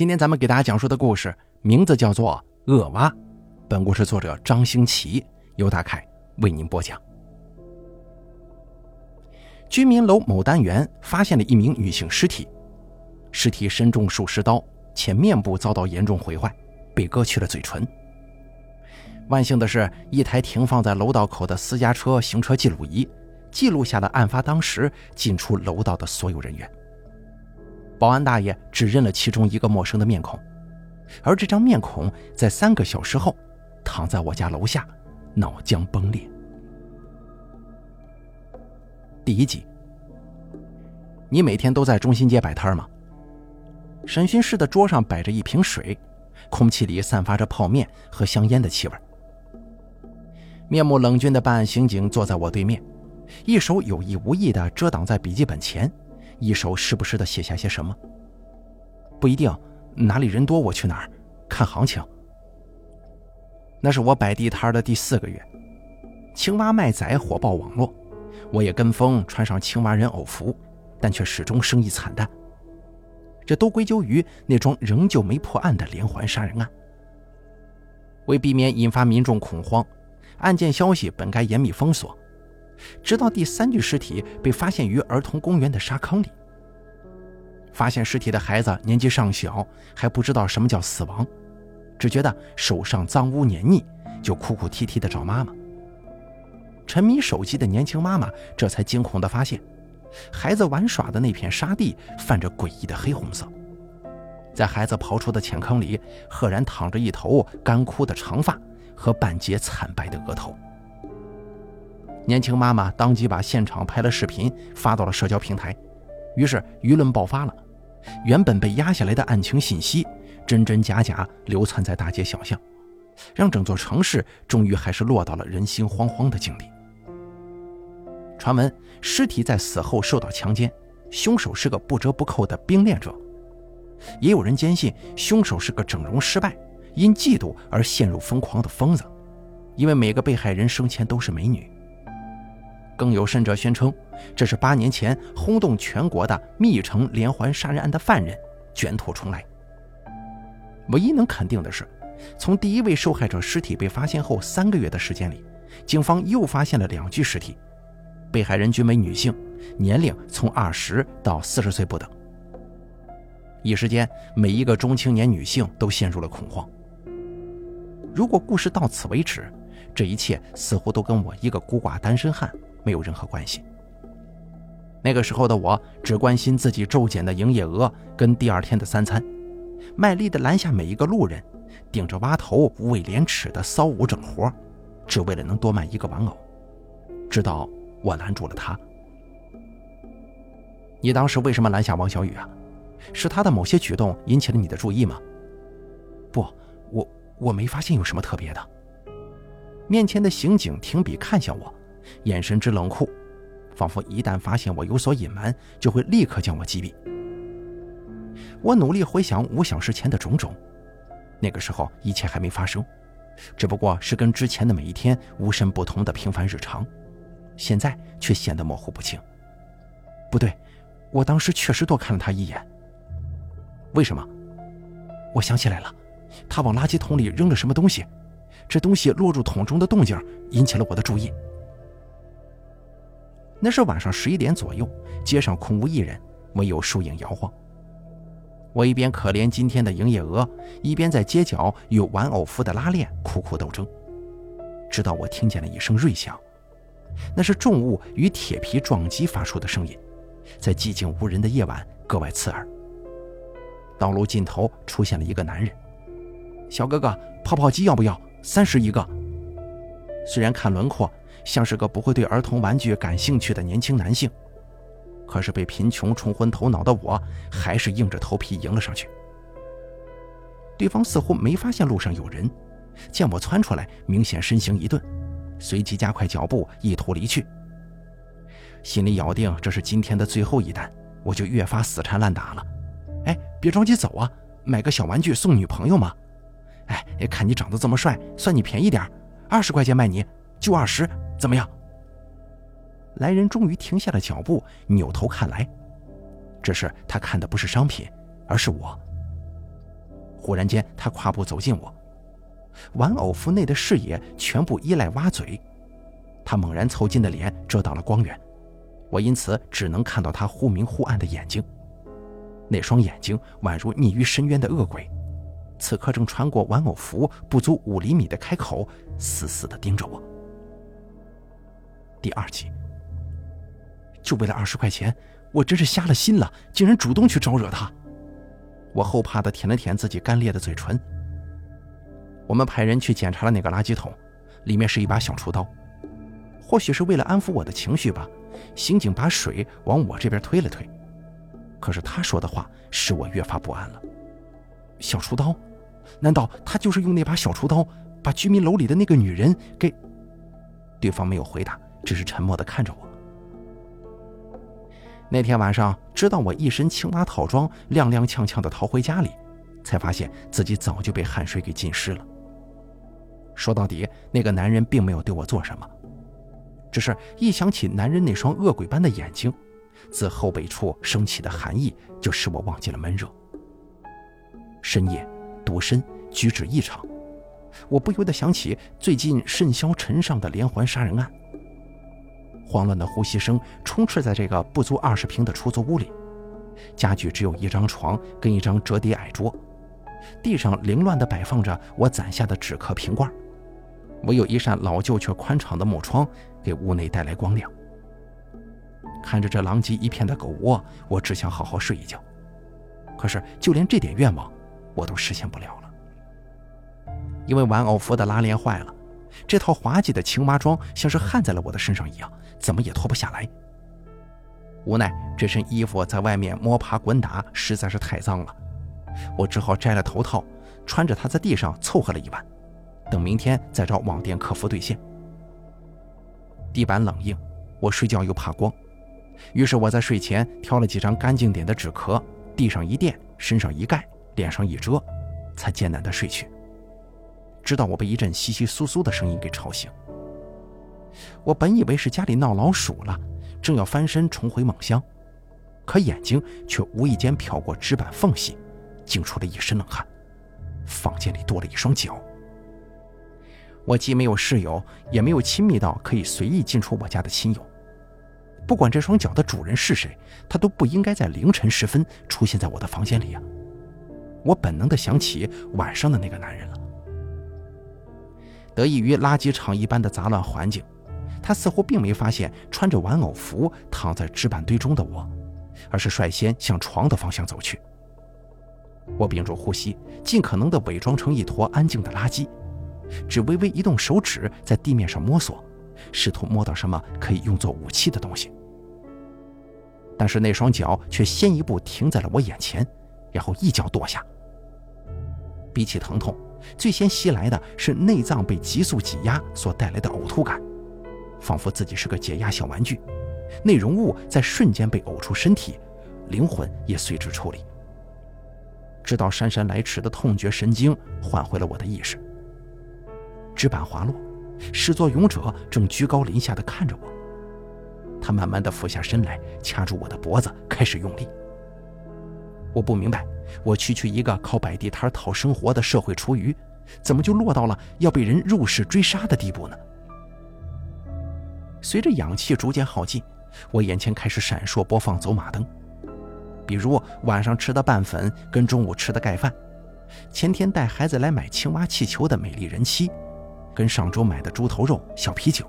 今天咱们给大家讲述的故事名字叫做《恶蛙》，本故事作者张兴奇，由大凯为您播讲。居民楼某单元发现了一名女性尸体，尸体身中数十刀，且面部遭到严重毁坏，被割去了嘴唇。万幸的是，一台停放在楼道口的私家车行车记录仪记录下了案发当时进出楼道的所有人员。保安大爷指认了其中一个陌生的面孔，而这张面孔在三个小时后躺在我家楼下，脑浆崩裂。第一集，你每天都在中心街摆摊吗？审讯室的桌上摆着一瓶水，空气里散发着泡面和香烟的气味。面目冷峻的办案刑警坐在我对面，一手有意无意地遮挡在笔记本前，一手时不时的写下些什么。不一定，哪里人多我去哪儿，看行情。那是我摆地摊的第四个月，青蛙卖仔火爆网络，我也跟风穿上青蛙人偶服，但却始终生意惨淡。这都归咎于那桩仍旧没破案的连环杀人案。为避免引发民众恐慌。案件消息本该严密封锁，直到第三具尸体被发现于儿童公园的沙坑里。发现尸体的孩子年纪尚小，还不知道什么叫死亡，只觉得手上脏污黏腻，就哭哭啼啼地找妈妈。沉迷手机的年轻妈妈这才惊恐地发现，孩子玩耍的那片沙地泛着诡异的黑红色，在孩子刨出的浅坑里，赫然躺着一头干枯的长发。和半截惨白的额头，年轻妈妈当即把现场拍了视频发到了社交平台，于是舆论爆发了。原本被压下来的案情信息，真真假假流窜在大街小巷，让整座城市终于还是落到了人心惶惶的境地。传闻尸体在死后受到强奸，凶手是个不折不扣的冰恋者，也有人坚信凶手是个整容失败。因嫉妒而陷入疯狂的疯子，因为每个被害人生前都是美女。更有甚者宣称，这是八年前轰动全国的密城连环杀人案的犯人卷土重来。唯一能肯定的是，从第一位受害者尸体被发现后三个月的时间里，警方又发现了两具尸体，被害人均为女性，年龄从二十到四十岁不等。一时间，每一个中青年女性都陷入了恐慌。如果故事到此为止，这一切似乎都跟我一个孤寡单身汉没有任何关系。那个时候的我只关心自己骤减的营业额跟第二天的三餐，卖力地拦下每一个路人，顶着蛙头无畏廉耻的骚舞整活，只为了能多卖一个玩偶。直到我拦住了他。你当时为什么拦下王小雨啊？是他的某些举动引起了你的注意吗？不，我。我没发现有什么特别的。面前的刑警停笔看向我，眼神之冷酷，仿佛一旦发现我有所隐瞒，就会立刻将我击毙。我努力回想五小时前的种种，那个时候一切还没发生，只不过是跟之前的每一天无甚不同的平凡日常，现在却显得模糊不清。不对，我当时确实多看了他一眼。为什么？我想起来了。他往垃圾桶里扔了什么东西？这东西落入桶中的动静引起了我的注意。那是晚上十一点左右，街上空无一人，唯有树影摇晃。我一边可怜今天的营业额，一边在街角与玩偶服的拉链苦苦斗争。直到我听见了一声锐响，那是重物与铁皮撞击发出的声音，在寂静无人的夜晚格外刺耳。道路尽头出现了一个男人。小哥哥，泡泡机要不要？三十一个。虽然看轮廓像是个不会对儿童玩具感兴趣的年轻男性，可是被贫穷冲昏头脑的我，还是硬着头皮迎了上去。对方似乎没发现路上有人，见我窜出来，明显身形一顿，随即加快脚步，意图离去。心里咬定这是今天的最后一单，我就越发死缠烂打了。哎，别着急走啊，买个小玩具送女朋友嘛。哎，看你长得这么帅，算你便宜点二十块钱卖你，就二十，怎么样？来人终于停下了脚步，扭头看来，只是他看的不是商品，而是我。忽然间，他跨步走近我，玩偶服内的视野全部依赖蛙嘴，他猛然凑近的脸遮挡了光源，我因此只能看到他忽明忽暗的眼睛。那双眼睛宛如溺于深渊的恶鬼，此刻正穿过玩偶服不足五厘米的开口，死死地盯着我。第二集，就为了二十块钱，我真是瞎了心了，竟然主动去招惹他。我后怕的舔了舔自己干裂的嘴唇。我们派人去检查了那个垃圾桶，里面是一把小厨刀。或许是为了安抚我的情绪吧，刑警把水往我这边推了推。可是他说的话使我越发不安了。小厨刀？难道他就是用那把小厨刀把居民楼里的那个女人给……对方没有回答，只是沉默的看着我。那天晚上，直到我一身青蛙套装，踉踉跄跄的逃回家里，才发现自己早就被汗水给浸湿了。说到底，那个男人并没有对我做什么，只是一想起男人那双恶鬼般的眼睛，自后背处升起的寒意，就使我忘记了闷热。深夜，独身，举止异常，我不由得想起最近甚嚣尘上的连环杀人案。慌乱的呼吸声充斥在这个不足二十平的出租屋里，家具只有一张床跟一张折叠矮桌，地上凌乱地摆放着我攒下的纸壳瓶罐，唯有一扇老旧却宽敞的木窗给屋内带来光亮。看着这狼藉一片的狗窝，我只想好好睡一觉，可是就连这点愿望，我都实现不了了，因为玩偶服的拉链坏了，这套滑稽的青蛙装像是焊在了我的身上一样。怎么也脱不下来。无奈这身衣服在外面摸爬滚打实在是太脏了，我只好摘了头套，穿着它在地上凑合了一晚，等明天再找网店客服兑现。地板冷硬，我睡觉又怕光，于是我在睡前挑了几张干净点的纸壳，地上一垫，身上一盖，脸上一遮，才艰难的睡去。直到我被一阵窸窸窣窣的声音给吵醒。我本以为是家里闹老鼠了，正要翻身重回梦乡，可眼睛却无意间瞟过纸板缝隙，惊出了一身冷汗。房间里多了一双脚。我既没有室友，也没有亲密到可以随意进出我家的亲友。不管这双脚的主人是谁，他都不应该在凌晨时分出现在我的房间里啊！我本能地想起晚上的那个男人了。得益于垃圾场一般的杂乱环境。他似乎并没发现穿着玩偶服躺在纸板堆中的我，而是率先向床的方向走去。我屏住呼吸，尽可能地伪装成一坨安静的垃圾，只微微移动手指在地面上摸索，试图摸到什么可以用作武器的东西。但是那双脚却先一步停在了我眼前，然后一脚跺下。比起疼痛，最先袭来的是内脏被急速挤压所带来的呕吐感。仿佛自己是个解压小玩具，内容物在瞬间被呕出身体，灵魂也随之抽离。直到姗姗来迟的痛觉神经唤回了我的意识。纸板滑落，始作俑者正居高临下的看着我。他慢慢的俯下身来，掐住我的脖子，开始用力。我不明白，我区区一个靠摆地摊讨生活的社会厨余，怎么就落到了要被人入室追杀的地步呢？随着氧气逐渐耗尽，我眼前开始闪烁播放走马灯，比如晚上吃的拌粉跟中午吃的盖饭，前天带孩子来买青蛙气球的美丽人妻，跟上周买的猪头肉、小啤酒。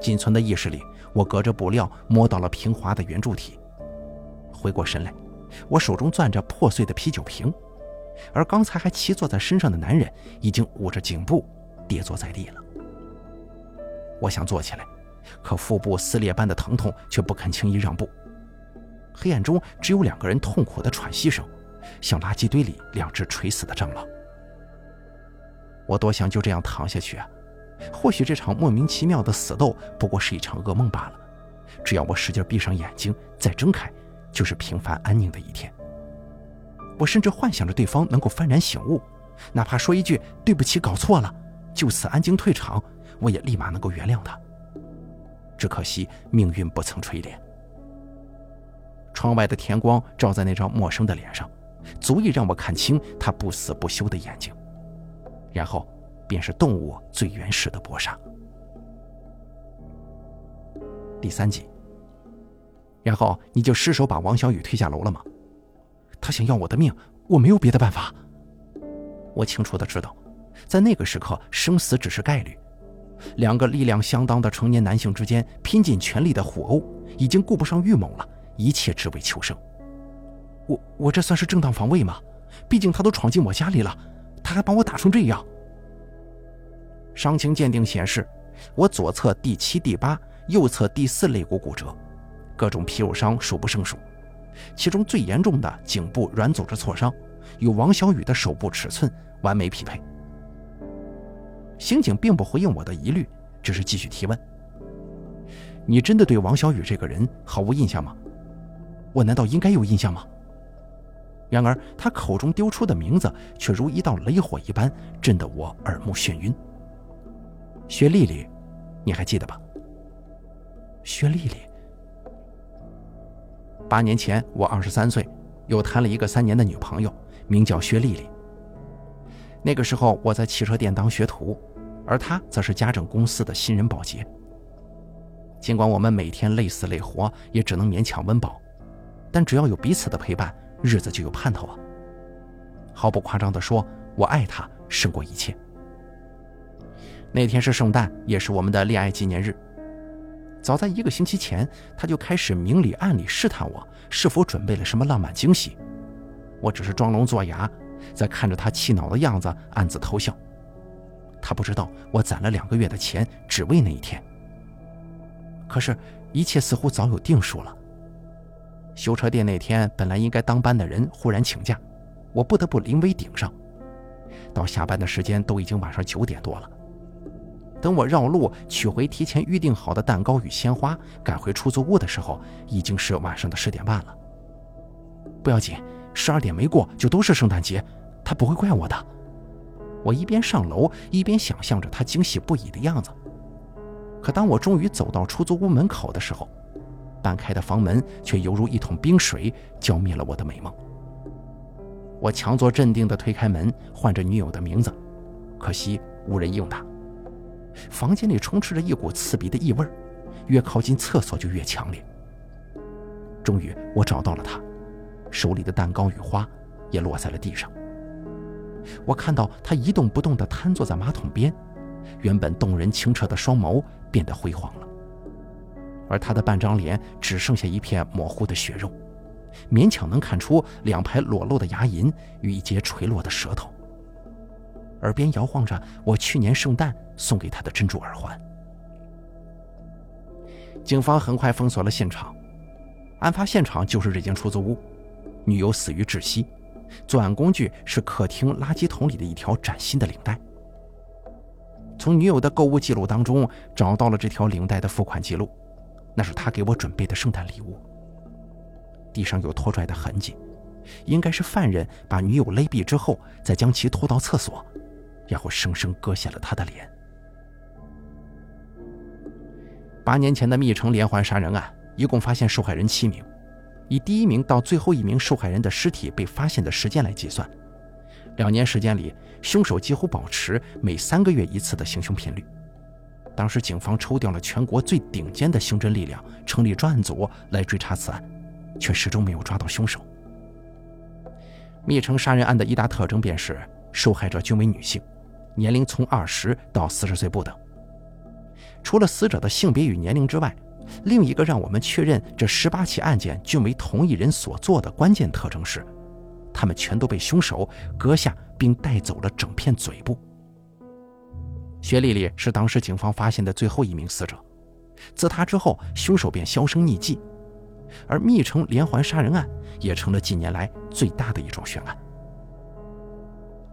仅存的意识里，我隔着布料摸到了平滑的圆柱体。回过神来，我手中攥着破碎的啤酒瓶，而刚才还骑坐在身上的男人已经捂着颈部跌坐在地了。我想坐起来，可腹部撕裂般的疼痛却不肯轻易让步。黑暗中只有两个人痛苦的喘息声，像垃圾堆里两只垂死的蟑螂。我多想就这样躺下去啊！或许这场莫名其妙的死斗不过是一场噩梦罢了。只要我使劲闭上眼睛，再睁开，就是平凡安宁的一天。我甚至幻想着对方能够幡然醒悟，哪怕说一句“对不起，搞错了”，就此安静退场。我也立马能够原谅他，只可惜命运不曾垂怜。窗外的天光照在那张陌生的脸上，足以让我看清他不死不休的眼睛。然后，便是动物最原始的搏杀。第三集。然后你就失手把王小雨推下楼了吗？他想要我的命，我没有别的办法。我清楚的知道，在那个时刻，生死只是概率。两个力量相当的成年男性之间拼尽全力的互殴，已经顾不上预谋了，一切只为求生。我我这算是正当防卫吗？毕竟他都闯进我家里了，他还把我打成这样。伤情鉴定显示，我左侧第七、第八，右侧第四肋骨骨折，各种皮肉伤数不胜数。其中最严重的颈部软组织挫伤，与王小雨的手部尺寸完美匹配。刑警并不回应我的疑虑，只是继续提问：“你真的对王小雨这个人毫无印象吗？我难道应该有印象吗？”然而他口中丢出的名字却如一道雷火一般，震得我耳目眩晕。薛丽丽，你还记得吧？薛丽丽。八年前，我二十三岁，又谈了一个三年的女朋友，名叫薛丽丽。那个时候，我在汽车店当学徒，而她则是家政公司的新人保洁。尽管我们每天累死累活，也只能勉强温饱，但只要有彼此的陪伴，日子就有盼头啊！毫不夸张地说，我爱她胜过一切。那天是圣诞，也是我们的恋爱纪念日。早在一个星期前，他就开始明里暗里试探我是否准备了什么浪漫惊喜。我只是装聋作哑，在看着他气恼的样子，暗自偷笑。他不知道我攒了两个月的钱，只为那一天。可是，一切似乎早有定数了。修车店那天，本来应该当班的人忽然请假，我不得不临危顶上。到下班的时间都已经晚上九点多了。等我绕路取回提前预定好的蛋糕与鲜花，赶回出租屋的时候，已经是晚上的十点半了。不要紧，十二点没过就都是圣诞节，他不会怪我的。我一边上楼一边想象着他惊喜不已的样子。可当我终于走到出租屋门口的时候，半开的房门却犹如一桶冰水浇灭了我的美梦。我强作镇定地推开门，唤着女友的名字，可惜无人应答。房间里充斥着一股刺鼻的异味，越靠近厕所就越强烈。终于，我找到了她，手里的蛋糕与花也落在了地上。我看到他一动不动地瘫坐在马桶边，原本动人清澈的双眸变得灰黄了，而他的半张脸只剩下一片模糊的血肉，勉强能看出两排裸露的牙龈与一截垂落的舌头。耳边摇晃着我去年圣诞送给他的珍珠耳环。警方很快封锁了现场，案发现场就是这间出租屋，女友死于窒息，作案工具是客厅垃圾桶里的一条崭新的领带。从女友的购物记录当中找到了这条领带的付款记录，那是他给我准备的圣诞礼物。地上有拖拽的痕迹，应该是犯人把女友勒毙之后，再将其拖到厕所。然后生生割下了他的脸。八年前的密城连环杀人案，一共发现受害人七名，以第一名到最后一名受害人的尸体被发现的时间来计算，两年时间里，凶手几乎保持每三个月一次的行凶频率。当时警方抽调了全国最顶尖的刑侦力量，成立专案组来追查此案，却始终没有抓到凶手。密城杀人案的一大特征便是受害者均为女性。年龄从二十到四十岁不等。除了死者的性别与年龄之外，另一个让我们确认这十八起案件均为同一人所做的关键特征是，他们全都被凶手割下并带走了整片嘴部。薛丽丽是当时警方发现的最后一名死者，自她之后，凶手便销声匿迹，而密城连环杀人案也成了近年来最大的一桩悬案。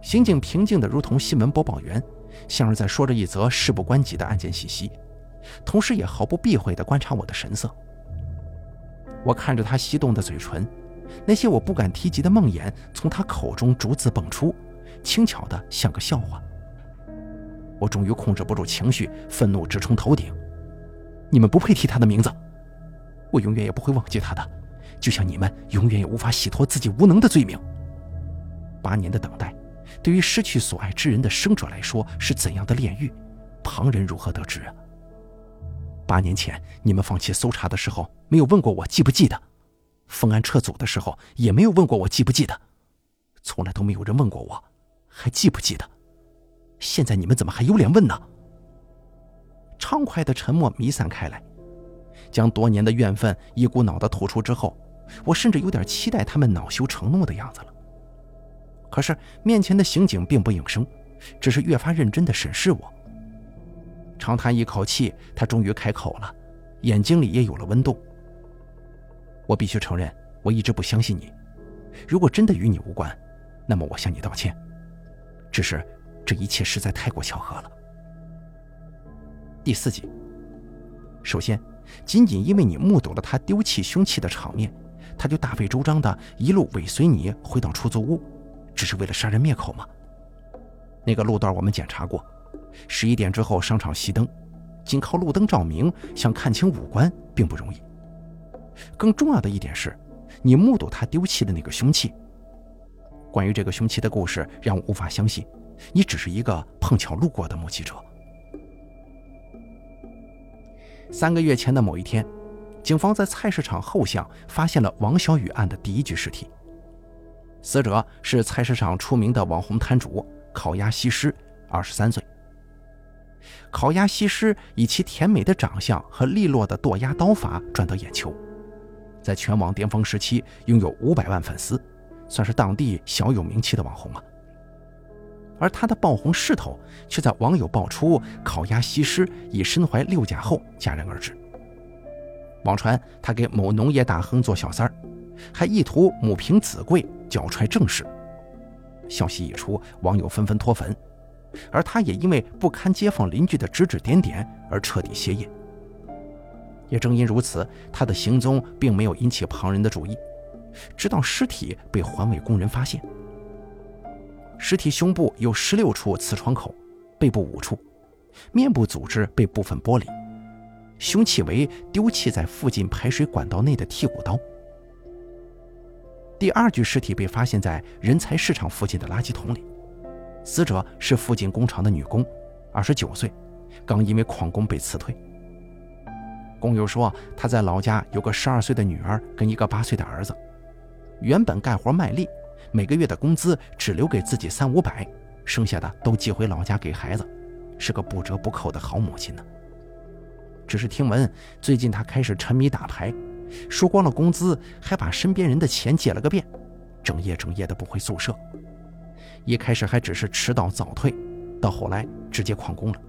刑警平静的如同新闻播报员，像是在说着一则事不关己的案件信息，同时也毫不避讳地观察我的神色。我看着他翕动的嘴唇，那些我不敢提及的梦魇从他口中逐字蹦出，轻巧的像个笑话。我终于控制不住情绪，愤怒直冲头顶。你们不配提他的名字，我永远也不会忘记他的，就像你们永远也无法洗脱自己无能的罪名。八年的等待，对于失去所爱之人的生者来说是怎样的炼狱，旁人如何得知啊？八年前你们放弃搜查的时候，没有问过我记不记得；封安撤组的时候，也没有问过我记不记得。从来都没有人问过我，还记不记得？现在你们怎么还有脸问呢？畅快的沉默弥散开来，将多年的怨愤一股脑的吐出之后，我甚至有点期待他们恼羞成怒的样子了。可是面前的刑警并不应声，只是越发认真的审视我。长叹一口气，他终于开口了，眼睛里也有了温度。我必须承认，我一直不相信你。如果真的与你无关，那么我向你道歉。只是这一切实在太过巧合了。第四集。首先，仅仅因为你目睹了他丢弃凶器的场面，他就大费周章的一路尾随你回到出租屋，只是为了杀人灭口吗？那个路段我们检查过，十一点之后商场熄灯，仅靠路灯照明想看清五官并不容易。更重要的一点是，你目睹他丢弃的那个凶器。关于这个凶器的故事让我无法相信，你只是一个碰巧路过的目击者。三个月前的某一天，警方在菜市场后巷发现了王小雨案的第一具尸体。死者是菜市场出名的网红摊主烤鸭西施，二十三岁。烤鸭西施以其甜美的长相和利落的剁鸭刀法赚得眼球，在全网巅峰时期拥有五百万粉丝，算是当地小有名气的网红了。而他的爆红势头却在网友爆出烤鸭西施已身怀六甲后戛然而止。网传他给某农业大亨做小三儿，还意图母凭子贵，脚踹正室。消息一出，网友纷纷脱粉，而他也因为不堪街坊邻居的指指点点而彻底歇业。也正因如此，他的行踪并没有引起旁人的注意，直到尸体被环卫工人发现。尸体胸部有十六处刺穿口，背部五处，面部组织被部分剥离，凶器为丢弃在附近排水管道内的剔骨刀。第二具尸体被发现在人才市场附近的垃圾桶里，死者是附近工厂的女工，二十九岁，刚因为旷工被辞退。工友说，他在老家有个十二岁的女儿跟一个八岁的儿子，原本干活卖力。每个月的工资只留给自己三五百，剩下的都寄回老家给孩子，是个不折不扣的好母亲呢。只是听闻最近他开始沉迷打牌，输光了工资，还把身边人的钱借了个遍，整夜整夜的不回宿舍。一开始还只是迟到早退，到后来直接旷工了。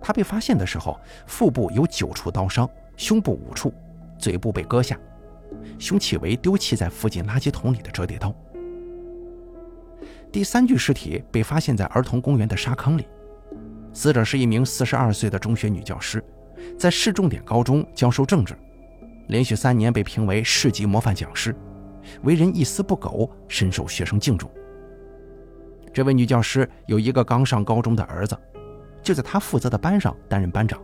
他被发现的时候，腹部有九处刀伤，胸部五处，嘴部被割下。凶器为丢弃在附近垃圾桶里的折叠刀。第三具尸体被发现在儿童公园的沙坑里，死者是一名四十二岁的中学女教师，在市重点高中教授政治，连续三年被评为市级模范讲师，为人一丝不苟，深受学生敬重。这位女教师有一个刚上高中的儿子，就在她负责的班上担任班长。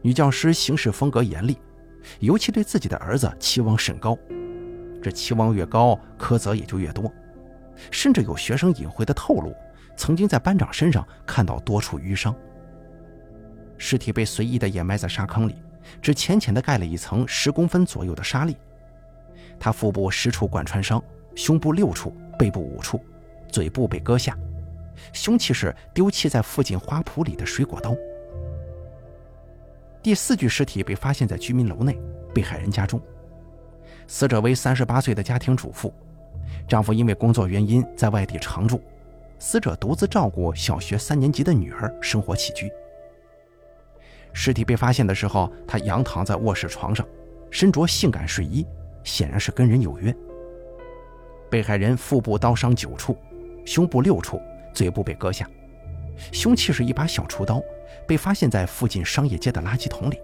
女教师行事风格严厉。尤其对自己的儿子期望甚高，这期望越高，苛责也就越多。甚至有学生隐晦的透露，曾经在班长身上看到多处淤伤。尸体被随意的掩埋在沙坑里，只浅浅的盖了一层十公分左右的沙粒。他腹部十处贯穿伤，胸部六处，背部五处，嘴部被割下。凶器是丢弃在附近花圃里的水果刀。第四具尸体被发现在居民楼内，被害人家中。死者为三十八岁的家庭主妇，丈夫因为工作原因在外地常住，死者独自照顾小学三年级的女儿生活起居。尸体被发现的时候，她仰躺在卧室床上，身着性感睡衣，显然是跟人有约。被害人腹部刀伤九处，胸部六处，嘴部被割下。凶器是一把小厨刀，被发现在附近商业街的垃圾桶里。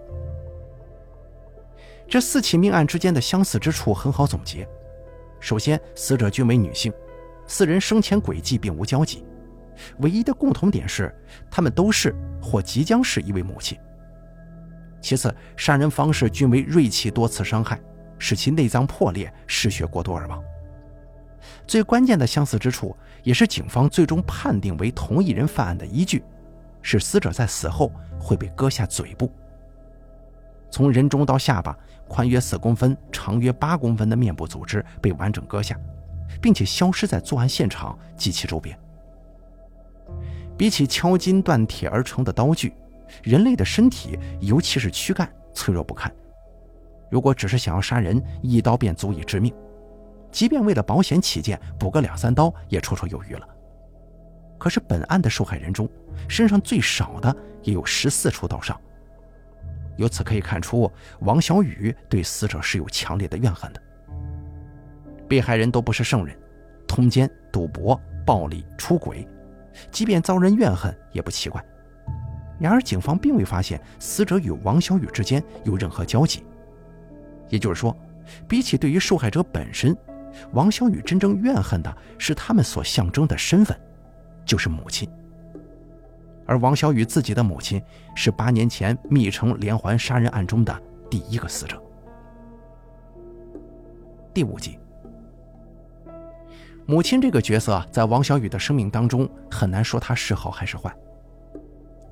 这四起命案之间的相似之处很好总结：首先，死者均为女性，四人生前轨迹并无交集，唯一的共同点是他们都是或即将是一位母亲。其次，杀人方式均为锐器多次伤害，使其内脏破裂、失血过多而亡。最关键的相似之处，也是警方最终判定为同一人犯案的依据，是死者在死后会被割下嘴部。从人中到下巴，宽约四公分、长约八公分的面部组织被完整割下，并且消失在作案现场及其周边。比起敲金断铁而成的刀具，人类的身体，尤其是躯干，脆弱不堪。如果只是想要杀人，一刀便足以致命。即便为了保险起见，补个两三刀也绰绰有余了。可是本案的受害人中，身上最少的也有十四处刀伤。由此可以看出，王小雨对死者是有强烈的怨恨的。被害人都不是圣人，通奸、赌博、暴力、出轨，即便遭人怨恨也不奇怪。然而，警方并未发现死者与王小雨之间有任何交集。也就是说，比起对于受害者本身，王小雨真正怨恨的是他们所象征的身份，就是母亲。而王小雨自己的母亲是八年前密城连环杀人案中的第一个死者。第五集，母亲这个角色在王小雨的生命当中很难说她是好还是坏。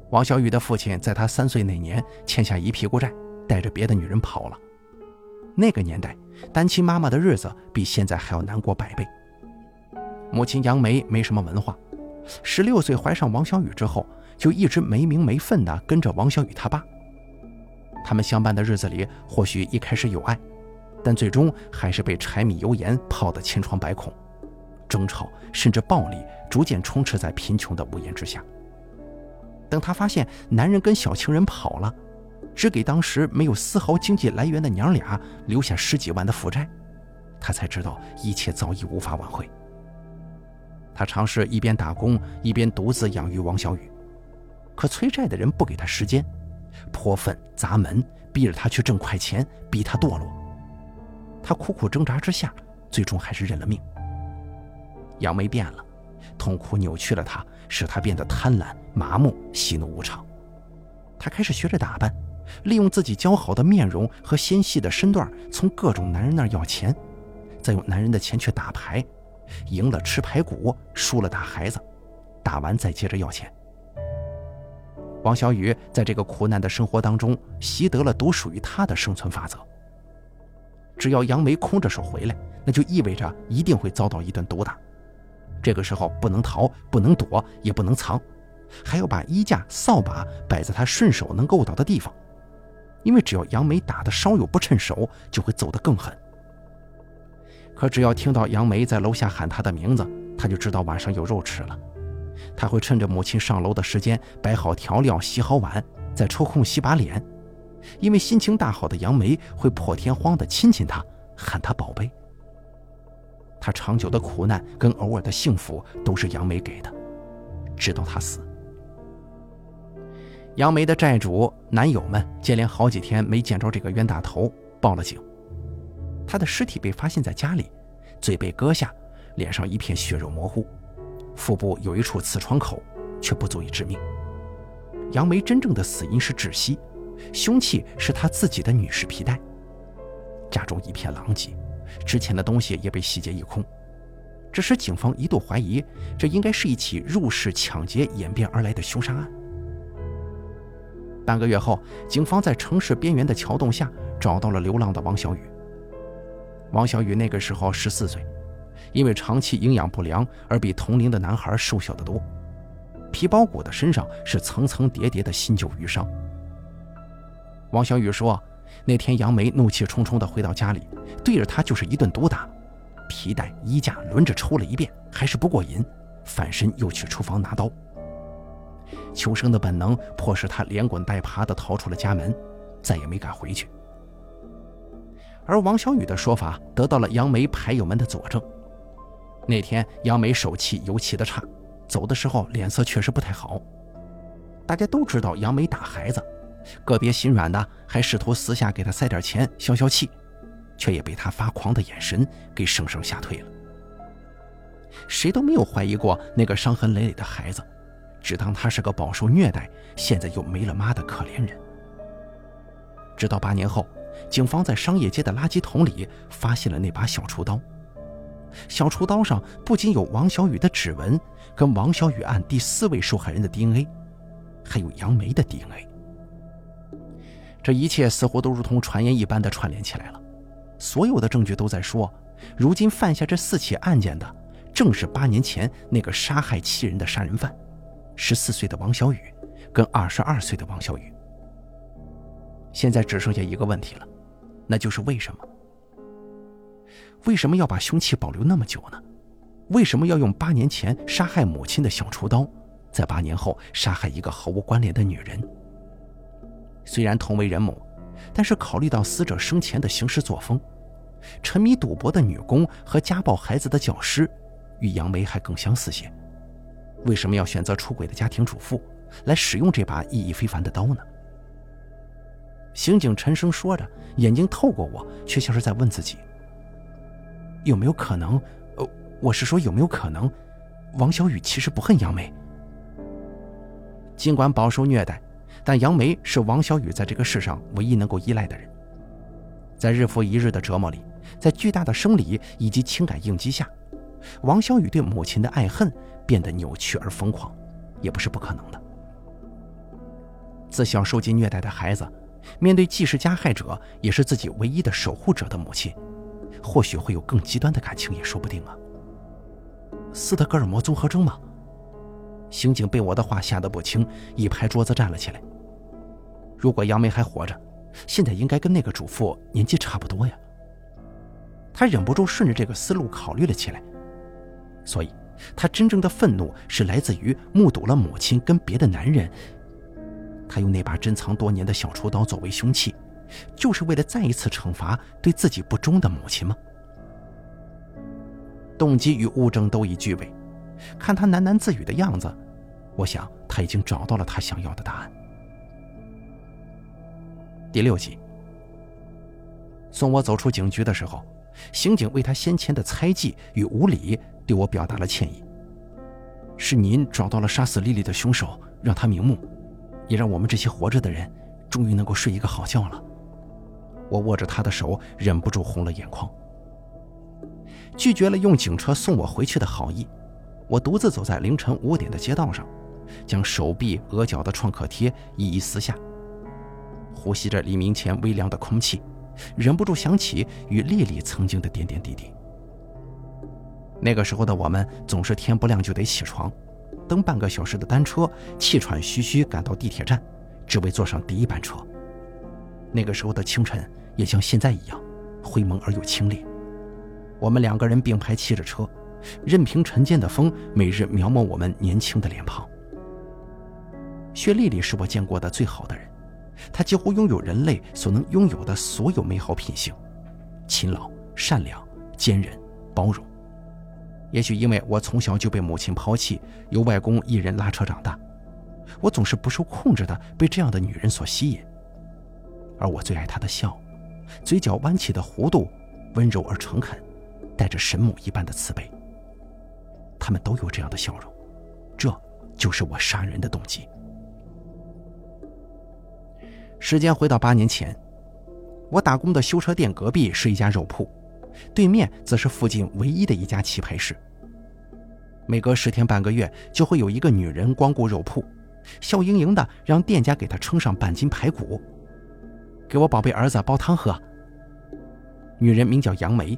王小雨的父亲在他三岁那年欠下一屁股债，带着别的女人跑了。那个年代，单亲妈妈的日子比现在还要难过百倍。母亲杨梅没什么文化，十六岁怀上王小雨之后，就一直没名没分的跟着王小雨他爸。他们相伴的日子里，或许一开始有爱，但最终还是被柴米油盐泡得千疮百孔，争吵甚至暴力逐渐充斥在贫穷的屋檐之下。等他发现男人跟小情人跑了。只给当时没有丝毫经济来源的娘俩留下十几万的负债，他才知道一切早已无法挽回。他尝试一边打工一边独自养育王小雨，可催债的人不给他时间，泼粪砸门，逼着他去挣快钱，逼他堕落。他苦苦挣扎之下，最终还是认了命。杨梅变了，痛苦扭曲了他，使他变得贪婪、麻木、喜怒无常。他开始学着打扮。利用自己姣好的面容和纤细的身段，从各种男人那儿要钱，再用男人的钱去打牌，赢了吃排骨，输了打孩子，打完再接着要钱。王小雨在这个苦难的生活当中，习得了独属于他的生存法则。只要杨梅空着手回来，那就意味着一定会遭到一顿毒打。这个时候不能逃，不能躲，也不能藏，还要把衣架、扫把摆在他顺手能够到的地方。因为只要杨梅打的稍有不趁手，就会走得更狠。可只要听到杨梅在楼下喊他的名字，他就知道晚上有肉吃了。他会趁着母亲上楼的时间，摆好调料、洗好碗，再抽空洗把脸。因为心情大好的杨梅会破天荒地亲亲他，喊他宝贝。他长久的苦难跟偶尔的幸福都是杨梅给的，直到他死。杨梅的债主男友们接连好几天没见着这个冤大头，报了警。他的尸体被发现在家里，嘴被割下，脸上一片血肉模糊，腹部有一处刺创口，却不足以致命。杨梅真正的死因是窒息，凶器是她自己的女士皮带。家中一片狼藉，值钱的东西也被洗劫一空，这时警方一度怀疑，这应该是一起入室抢劫演变而来的凶杀案。半个月后，警方在城市边缘的桥洞下找到了流浪的王小雨。王小雨那个时候十四岁，因为长期营养不良而比同龄的男孩瘦小得多，皮包骨的身上是层层叠叠的新旧淤伤。王小雨说，那天杨梅怒气冲冲地回到家里，对着他就是一顿毒打，皮带、衣架轮着抽了一遍，还是不过瘾，反身又去厨房拿刀。求生的本能迫使他连滚带爬地逃出了家门，再也没敢回去。而王小雨的说法得到了杨梅牌友们的佐证。那天杨梅手气尤其的差，走的时候脸色确实不太好。大家都知道杨梅打孩子，个别心软的还试图私下给他塞点钱消消气，却也被他发狂的眼神给生生吓退了。谁都没有怀疑过那个伤痕累累的孩子。只当他是个饱受虐待、现在又没了妈的可怜人。直到八年后，警方在商业街的垃圾桶里发现了那把小厨刀，小厨刀上不仅有王小雨的指纹，跟王小雨案第四位受害人的 DNA，还有杨梅的 DNA。这一切似乎都如同传言一般的串联起来了，所有的证据都在说，如今犯下这四起案件的，正是八年前那个杀害七人的杀人犯，十四岁的王小雨，跟二十二岁的王小雨。现在只剩下一个问题了，那就是为什么？为什么要把凶器保留那么久呢？为什么要用八年前杀害母亲的小厨刀，在八年后杀害一个毫无关联的女人？虽然同为人母，但是考虑到死者生前的行事作风，沉迷赌博的女工和家暴孩子的教师，与杨梅还更相似些。为什么要选择出轨的家庭主妇来使用这把意义非凡的刀呢？刑警沉声说着，眼睛透过我，却像是在问自己。有没有可能？呃，我是说有没有可能，王小雨其实不恨杨梅。尽管饱受虐待，但杨梅是王小雨在这个世上唯一能够依赖的人。在日复一日的折磨里，在巨大的生理以及情感应激下，王小雨对母亲的爱恨变得扭曲而疯狂，也不是不可能的。自小受尽虐待的孩子，面对既是加害者也是自己唯一的守护者的母亲。或许会有更极端的感情，也说不定啊。斯德哥尔摩综合征吗？刑警被我的话吓得不轻，一拍桌子站了起来。如果杨梅还活着，现在应该跟那个主妇年纪差不多呀。他忍不住顺着这个思路考虑了起来，所以，他真正的愤怒是来自于目睹了母亲跟别的男人。他用那把珍藏多年的小厨刀作为凶器。就是为了再一次惩罚对自己不忠的母亲吗？动机与物证都已具备，看他喃喃自语的样子，我想他已经找到了他想要的答案。第六集，送我走出警局的时候，刑警为他先前的猜忌与无礼对我表达了歉意。是您找到了杀死丽丽的凶手，让他瞑目，也让我们这些活着的人终于能够睡一个好觉了。我握着他的手，忍不住红了眼眶。拒绝了用警车送我回去的好意，我独自走在凌晨五点的街道上，将手臂、额角的创可贴一一撕下，呼吸着黎明前微凉的空气，忍不住想起与丽丽曾经的点点滴滴。那个时候的我们总是天不亮就得起床，蹬半个小时的单车，气喘吁吁赶到地铁站，只为坐上第一班车。那个时候的清晨。也像现在一样，灰蒙而又清冽。我们两个人并排骑着车，任凭晨间的风每日描摹我们年轻的脸庞。薛丽丽是我见过的最好的人，她几乎拥有人类所能拥有的所有美好品性：勤劳、善良、坚韧、包容。也许因为我从小就被母亲抛弃，由外公一人拉扯长大，我总是不受控制的被这样的女人所吸引。而我最爱她的笑。嘴角弯起的弧度，温柔而诚恳，带着神母一般的慈悲。他们都有这样的笑容，这就是我杀人的动机。时间回到八年前，我打工的修车店隔壁是一家肉铺，对面则是附近唯一的一家棋牌室。每隔十天半个月，就会有一个女人光顾肉铺，笑盈盈的让店家给她称上半斤排骨。给我宝贝儿子煲汤喝。女人名叫杨梅，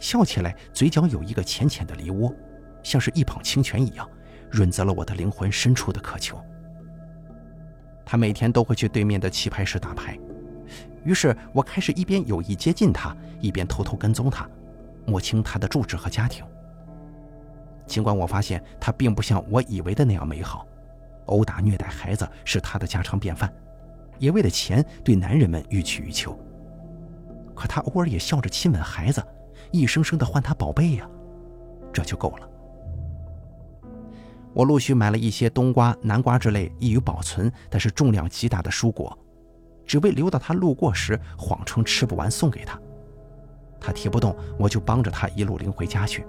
笑起来嘴角有一个浅浅的梨窝，像是一捧清泉一样，润泽了我的灵魂深处的渴求。她每天都会去对面的棋牌室打牌，于是我开始一边有意接近他，一边偷偷跟踪他，摸清他的住址和家庭。尽管我发现他并不像我以为的那样美好，殴打虐待孩子是他的家常便饭。也为了钱对男人们欲取欲求，可他偶尔也笑着亲吻孩子，一声声的唤他宝贝呀，这就够了。我陆续买了一些冬瓜、南瓜之类易于保存但是重量极大的蔬果，只为留到他路过时谎称吃不完送给他。他提不动，我就帮着他一路领回家去。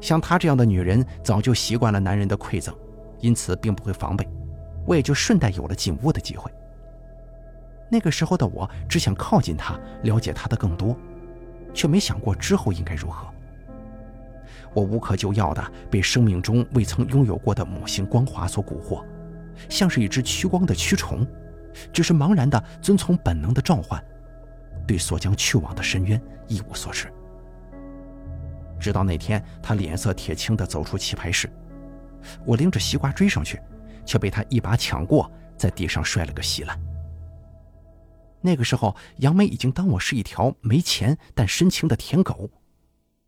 像她这样的女人早就习惯了男人的馈赠，因此并不会防备。我也就顺带有了进屋的机会。那个时候的我只想靠近他，了解他的更多，却没想过之后应该如何。我无可救药的被生命中未曾拥有过的母性光华所蛊惑，像是一只趋光的蛆虫，只是茫然的遵从本能的召唤，对所将去往的深渊一无所知。直到那天，他脸色铁青的走出棋牌室，我拎着西瓜追上去，却被他一把抢过，在地上摔了个稀烂。那个时候，杨梅已经当我是一条没钱但深情的舔狗，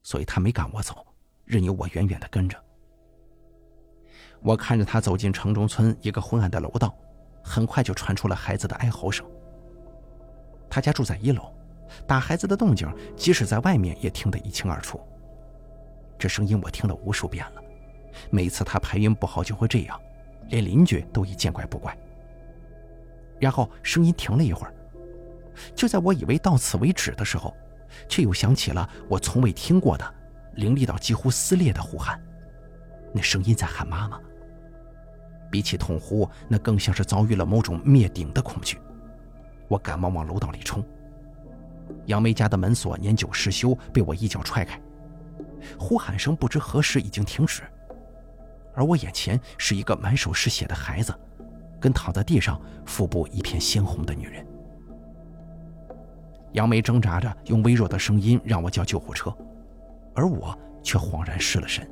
所以他没赶我走。任由我远远的跟着。我看着他走进城中村一个昏暗的楼道，很快就传出了孩子的哀嚎声。他家住在一楼，打孩子的动静，即使在外面也听得一清二楚。这声音我听了无数遍了，每次他排音不好就会这样，连邻居都已见怪不怪。然后声音停了一会儿，就在我以为到此为止的时候，却又响起了我从未听过的。凌厉到几乎撕裂的呼喊，那声音在喊妈妈。比起痛呼，那更像是遭遇了某种灭顶的恐惧。我赶忙往楼道里冲。杨梅家的门锁年久失修，被我一脚踹开。呼喊声不知何时已经停止，而我眼前是一个满手是血的孩子，跟躺在地上、腹部一片鲜红的女人。杨梅挣扎着，用微弱的声音让我叫救护车。而我却恍然失了神。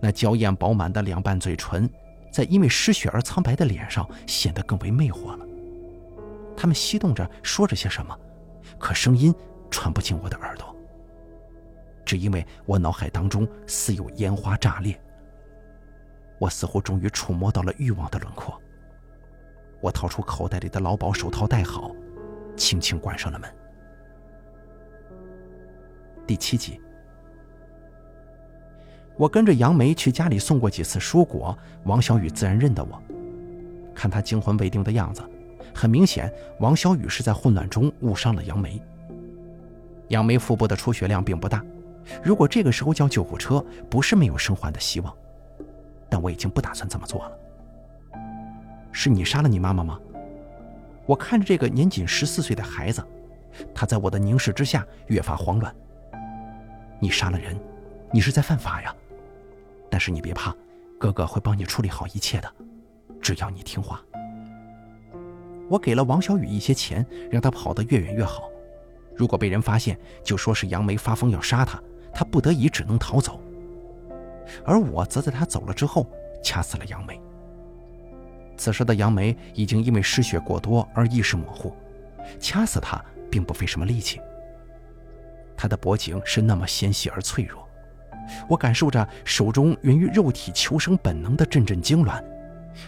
那娇艳饱满的两瓣嘴唇，在因为失血而苍白的脸上显得更为魅惑了。他们激动着说着些什么，可声音传不进我的耳朵。只因为我脑海当中似有烟花炸裂。我似乎终于触摸到了欲望的轮廓。我掏出口袋里的劳保手套戴好，轻轻关上了门。第七集，我跟着杨梅去家里送过几次蔬果，王小雨自然认得我。看他惊魂未定的样子，很明显，王小雨是在混乱中误伤了杨梅。杨梅腹部的出血量并不大，如果这个时候叫救护车，不是没有生还的希望。但我已经不打算这么做了。是你杀了你妈妈吗？我看着这个年仅十四岁的孩子，他在我的凝视之下越发慌乱。你杀了人，你是在犯法呀！但是你别怕，哥哥会帮你处理好一切的，只要你听话。我给了王小雨一些钱，让他跑得越远越好。如果被人发现，就说是杨梅发疯要杀他，他不得已只能逃走。而我则在他走了之后掐死了杨梅。此时的杨梅已经因为失血过多而意识模糊，掐死他并不费什么力气。他的脖颈是那么纤细而脆弱，我感受着手中源于肉体求生本能的阵阵痉挛，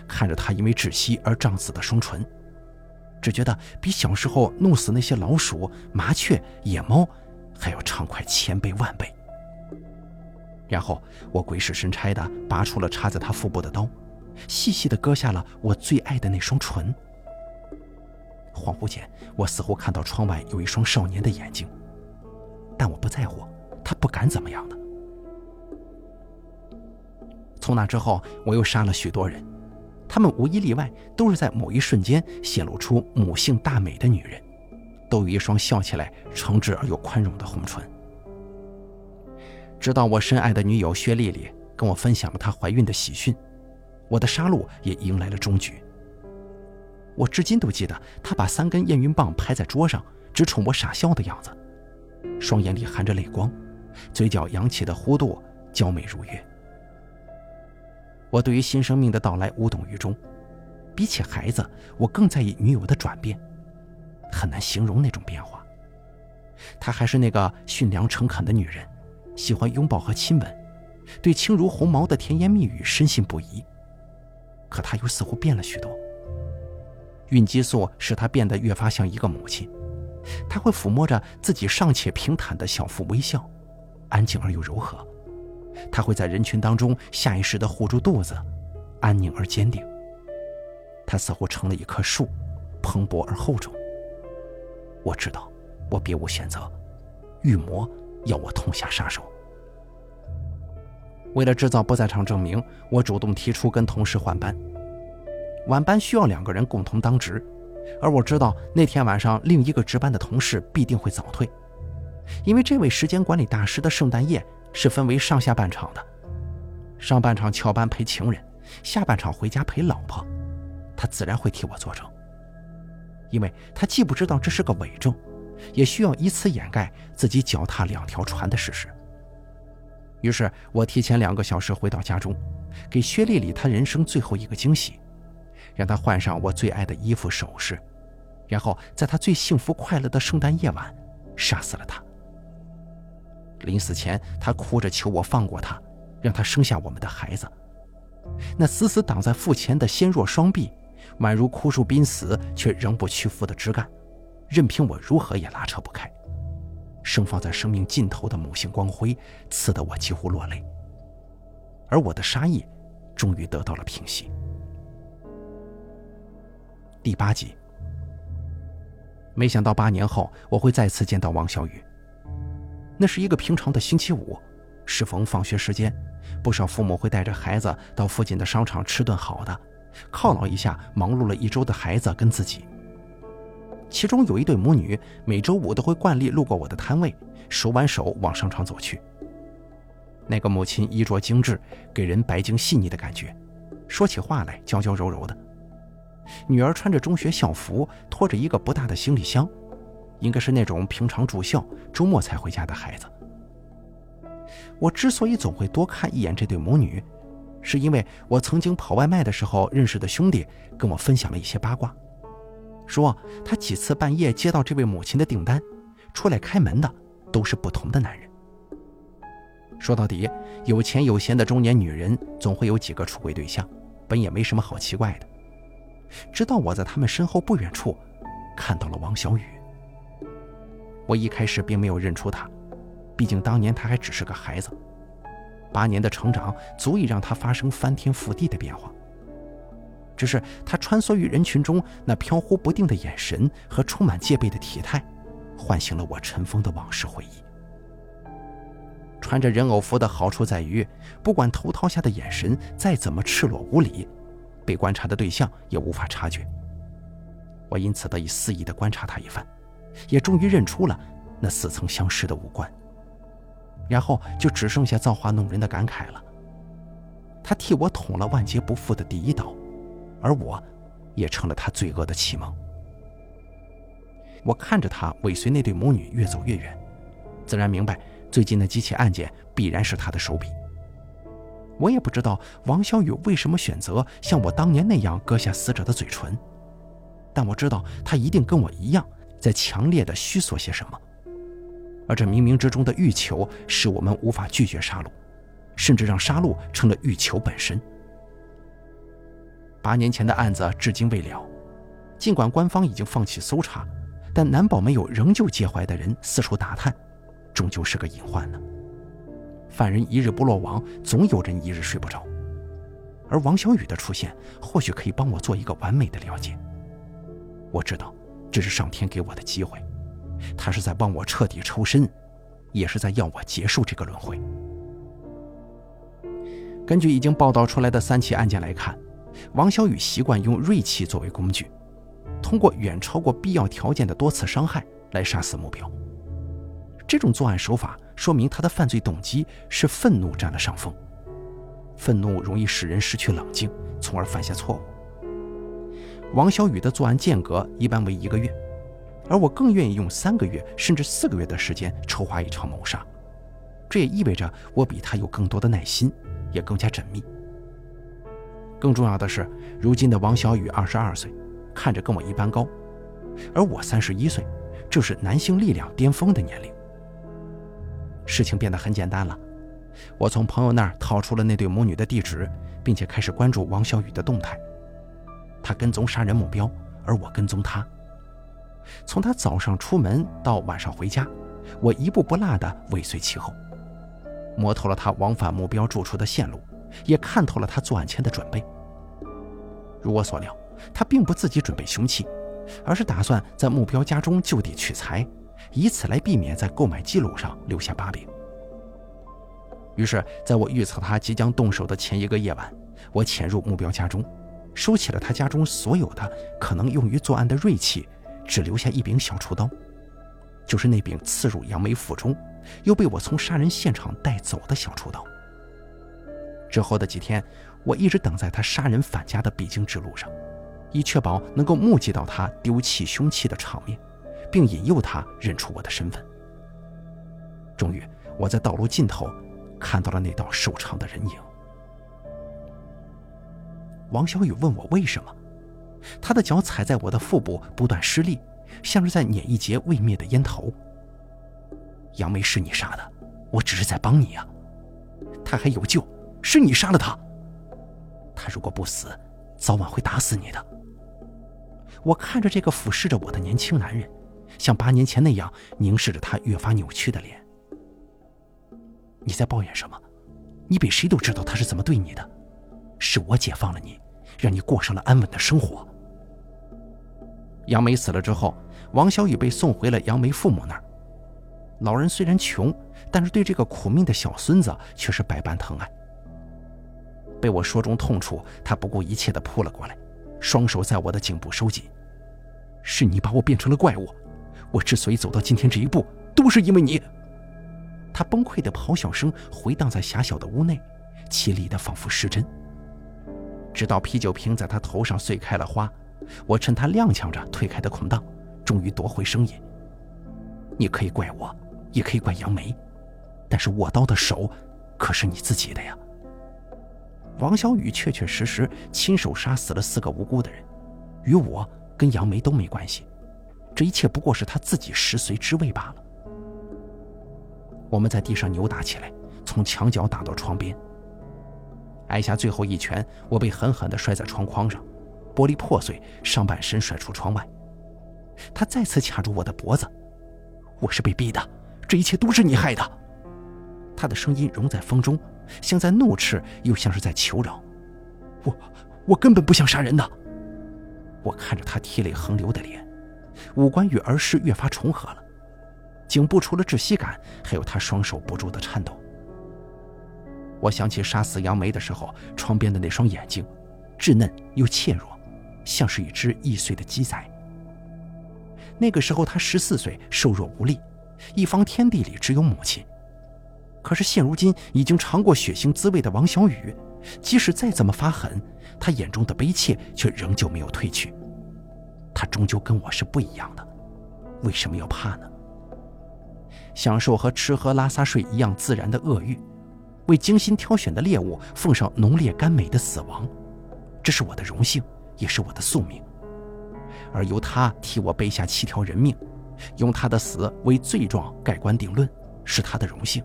看着他因为窒息而胀死的双唇，只觉得比小时候弄死那些老鼠、麻雀、野猫还要畅快千倍万倍。然后我鬼使神差地拔出了插在他腹部的刀，细细地割下了我最爱的那双唇。恍惚间，我似乎看到窗外有一双少年的眼睛。但我不在乎，他不敢怎么样的。从那之后，我又杀了许多人，他们无一例外都是在某一瞬间显露出母性大美的女人，都有一双笑起来诚挚而又宽容的红唇。直到我深爱的女友薛丽丽跟我分享了她怀孕的喜讯，我的杀戮也迎来了终局。我至今都记得她把三根验孕棒拍在桌上，直冲我傻笑的样子。双眼里含着泪光，嘴角扬起的弧度娇美如月。我对于新生命的到来无动于衷，比起孩子，我更在意女友的转变，很难形容那种变化。她还是那个驯良诚恳的女人，喜欢拥抱和亲吻，对轻如鸿毛的甜言蜜语深信不疑。可她又似乎变了许多。孕激素使她变得越发像一个母亲。她会抚摸着自己尚且平坦的小腹微笑，安静而又柔和。他会在人群当中下意识地护住肚子，安宁而坚定。他似乎成了一棵树，蓬勃而厚重。我知道，我别无选择。预魔要我痛下杀手。为了制造不在场证明，我主动提出跟同事换班。晚班需要两个人共同当值。而我知道那天晚上另一个值班的同事必定会早退，因为这位时间管理大师的圣诞夜是分为上下半场的，上半场翘班陪情人，下半场回家陪老婆，他自然会替我作证，因为他既不知道这是个伪证，也需要以此掩盖自己脚踏两条船的事实。于是我提前两个小时回到家中，给薛丽丽她人生最后一个惊喜，让她换上我最爱的衣服首饰，然后在她最幸福快乐的圣诞夜晚，杀死了她。临死前，她哭着求我放过她，让她生下我们的孩子。那死死挡在腹前的纤弱双臂，宛如枯树濒死却仍不屈服的枝干，任凭我如何也拉扯不开。盛放在生命尽头的母性光辉，刺得我几乎落泪。而我的杀意，终于得到了平息。第八集。没想到八年后，我会再次见到王小雨。那是一个平常的星期五，适逢放学时间，不少父母会带着孩子到附近的商场吃顿好的，犒劳一下忙碌了一周的孩子跟自己。其中有一对母女，每周五都会惯例路过我的摊位，手挽手往商场走去。那个母亲衣着精致，给人白净细腻的感觉，说起话来娇娇柔柔的。女儿穿着中学校服，拖着一个不大的行李箱，应该是那种平常住校、周末才回家的孩子。我之所以总会多看一眼这对母女，是因为我曾经跑外卖的时候认识的兄弟跟我分享了一些八卦。说他几次半夜接到这位母亲的订单，出来开门的都是不同的男人。说到底，有钱有闲的中年女人总会有几个出轨对象，本也没什么好奇怪的。直到我在他们身后不远处看到了王小雨，我一开始并没有认出他，毕竟当年他还只是个孩子，八年的成长足以让他发生翻天覆地的变化。只是他穿梭于人群中那飘忽不定的眼神和充满戒备的体态，唤醒了我尘封的往事回忆。穿着人偶服的好处在于，不管头套下的眼神再怎么赤裸无礼，被观察的对象也无法察觉。我因此得以肆意地观察他一番，也终于认出了那似曾相识的五官。然后就只剩下造化弄人的感慨了。他替我捅了万劫不复的第一刀。而我，也成了他罪恶的启蒙。我看着他尾随那对母女越走越远，自然明白最近的几起案件必然是他的手笔。我也不知道王小雨为什么选择像我当年那样割下死者的嘴唇，但我知道他一定跟我一样，在强烈的虚索些什么。而这冥冥之中的欲求，使我们无法拒绝杀戮，甚至让杀戮成了欲求本身。八年前的案子至今未了，尽管官方已经放弃搜查，但难保没有仍旧介怀的人四处打探，终究是个隐患呢。犯人一日不落网，总有人一日睡不着。而王小雨的出现，或许可以帮我做一个完美的了解。我知道，这是上天给我的机会，他是在帮我彻底抽身，也是在要我结束这个轮回。根据已经报道出来的三起案件来看。王小雨习惯用锐器作为工具，通过远超过必要条件的多次伤害来杀死目标。这种作案手法说明他的犯罪动机是愤怒占了上风。愤怒容易使人失去冷静，从而犯下错误。王小雨的作案间隔一般为一个月，而我更愿意用三个月甚至四个月的时间筹划一场谋杀。这也意味着我比他有更多的耐心，也更加缜密。更重要的是，如今的王小雨二十二岁，看着跟我一般高，而我三十一岁，正是男性力量巅峰的年龄。事情变得很简单了，我从朋友那儿套出了那对母女的地址，并且开始关注王小雨的动态。他跟踪杀人目标，而我跟踪他。从他早上出门到晚上回家，我一步不落地尾随其后，摸透了他往返目标住处的线路。也看透了他作案前的准备。如我所料，他并不自己准备凶器，而是打算在目标家中就地取材，以此来避免在购买记录上留下把柄。于是，在我预测他即将动手的前一个夜晚，我潜入目标家中，收起了他家中所有的可能用于作案的锐器，只留下一柄小厨刀。就是那柄刺入杨梅腹中，又被我从杀人现场带走的小厨刀。之后的几天，我一直等在他杀人返家的必经之路上，以确保能够目击到他丢弃凶器的场面，并引诱他认出我的身份。终于，我在道路尽头看到了那道瘦长的人影。王小雨问我为什么，他的脚踩在我的腹部，不断施力。像是在捻一截未灭的烟头。杨梅是你杀的，我只是在帮你呀。他还有救，是你杀了他。他如果不死，早晚会打死你的。我看着这个俯视着我的年轻男人，像八年前那样凝视着他越发扭曲的脸。你在抱怨什么？你比谁都知道他是怎么对你的。是我解放了你，让你过上了安稳的生活。杨梅死了之后，王小雨被送回了杨梅父母那儿。老人虽然穷，但是对这个苦命的小孙子却是百般疼爱。被我说中痛处，他不顾一切地扑了过来，双手在我的颈部收紧。是你把我变成了怪物，我之所以走到今天这一步，都是因为你。他崩溃的咆哮声回荡在狭小的屋内，凄厉的仿佛失真。直到啤酒瓶在他头上碎开了花。我趁他踉跄着推开的空档，终于夺回声音。你可以怪我，也可以怪杨梅，但是握刀的手可是你自己的呀。王小雨确确实实亲手杀死了四个无辜的人，与我跟杨梅都没关系。这一切不过是他自己食髓知味罢了。我们在地上扭打起来，从墙角打到窗边。挨下最后一拳，我被狠狠地摔在窗框上。玻璃破碎，上半身甩出窗外。他再次卡住我的脖子，我是被逼的，这一切都是你害的。他的声音融在风中，像在怒斥，又像是在求饶。我，我根本不想杀人的。我看着他涕泪横流的脸，五官与儿时越发重合了，颈部除了窒息感，还有他双手不住的颤抖。我想起杀死杨梅的时候，窗边的那双眼睛，稚嫩又怯弱。像是一只易碎的鸡仔。那个时候他十四岁，瘦弱无力，一方天地里只有母亲。可是现如今已经尝过血腥滋味的王小雨，即使再怎么发狠，他眼中的悲切却仍旧没有褪去。他终究跟我是不一样的，为什么要怕呢？享受和吃喝拉撒睡一样自然的恶欲，为精心挑选的猎物奉上浓烈甘美的死亡，这是我的荣幸。也是我的宿命，而由他替我背下七条人命，用他的死为罪状盖棺定论，是他的荣幸，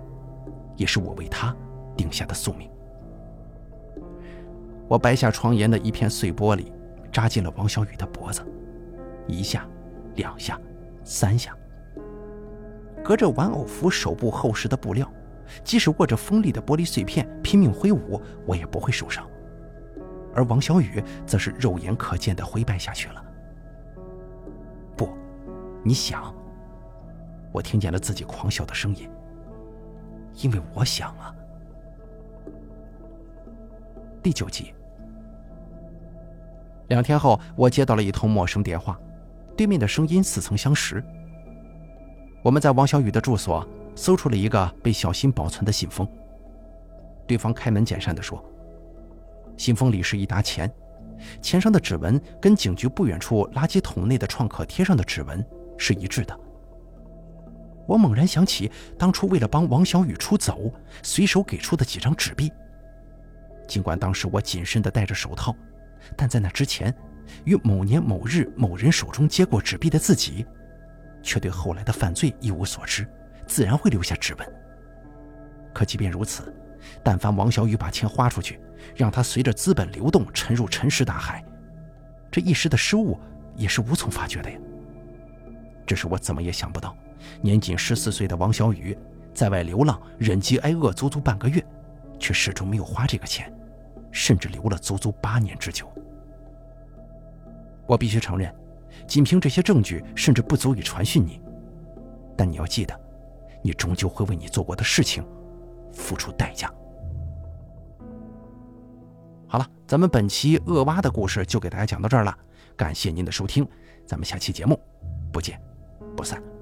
也是我为他定下的宿命。我掰下窗沿的一片碎玻璃，扎进了王小雨的脖子，一下，两下，三下。隔着玩偶服手部厚实的布料，即使握着锋利的玻璃碎片拼命挥舞，我也不会受伤。而王小雨则是肉眼可见的灰败下去了。不，你想？我听见了自己狂笑的声音。因为我想啊。第九集。两天后，我接到了一通陌生电话，对面的声音似曾相识。我们在王小雨的住所搜出了一个被小心保存的信封。对方开门见山的说。信封里是一沓钱，钱上的指纹跟警局不远处垃圾桶内的创可贴上的指纹是一致的。我猛然想起当初为了帮王小雨出走，随手给出的几张纸币。尽管当时我谨慎地戴着手套，但在那之前，于某年某日某人手中接过纸币的自己，却对后来的犯罪一无所知，自然会留下指纹。可即便如此，但凡王小雨把钱花出去，让他随着资本流动沉入尘世大海，这一时的失误也是无从发觉的呀。只是我怎么也想不到，年仅十四岁的王小雨在外流浪，忍饥挨饿足足半个月，却始终没有花这个钱，甚至留了足足八年之久。我必须承认，仅凭这些证据，甚至不足以传讯你。但你要记得，你终究会为你做过的事情付出代价。好了，咱们本期恶蛙的故事就给大家讲到这儿了，感谢您的收听，咱们下期节目不见不散。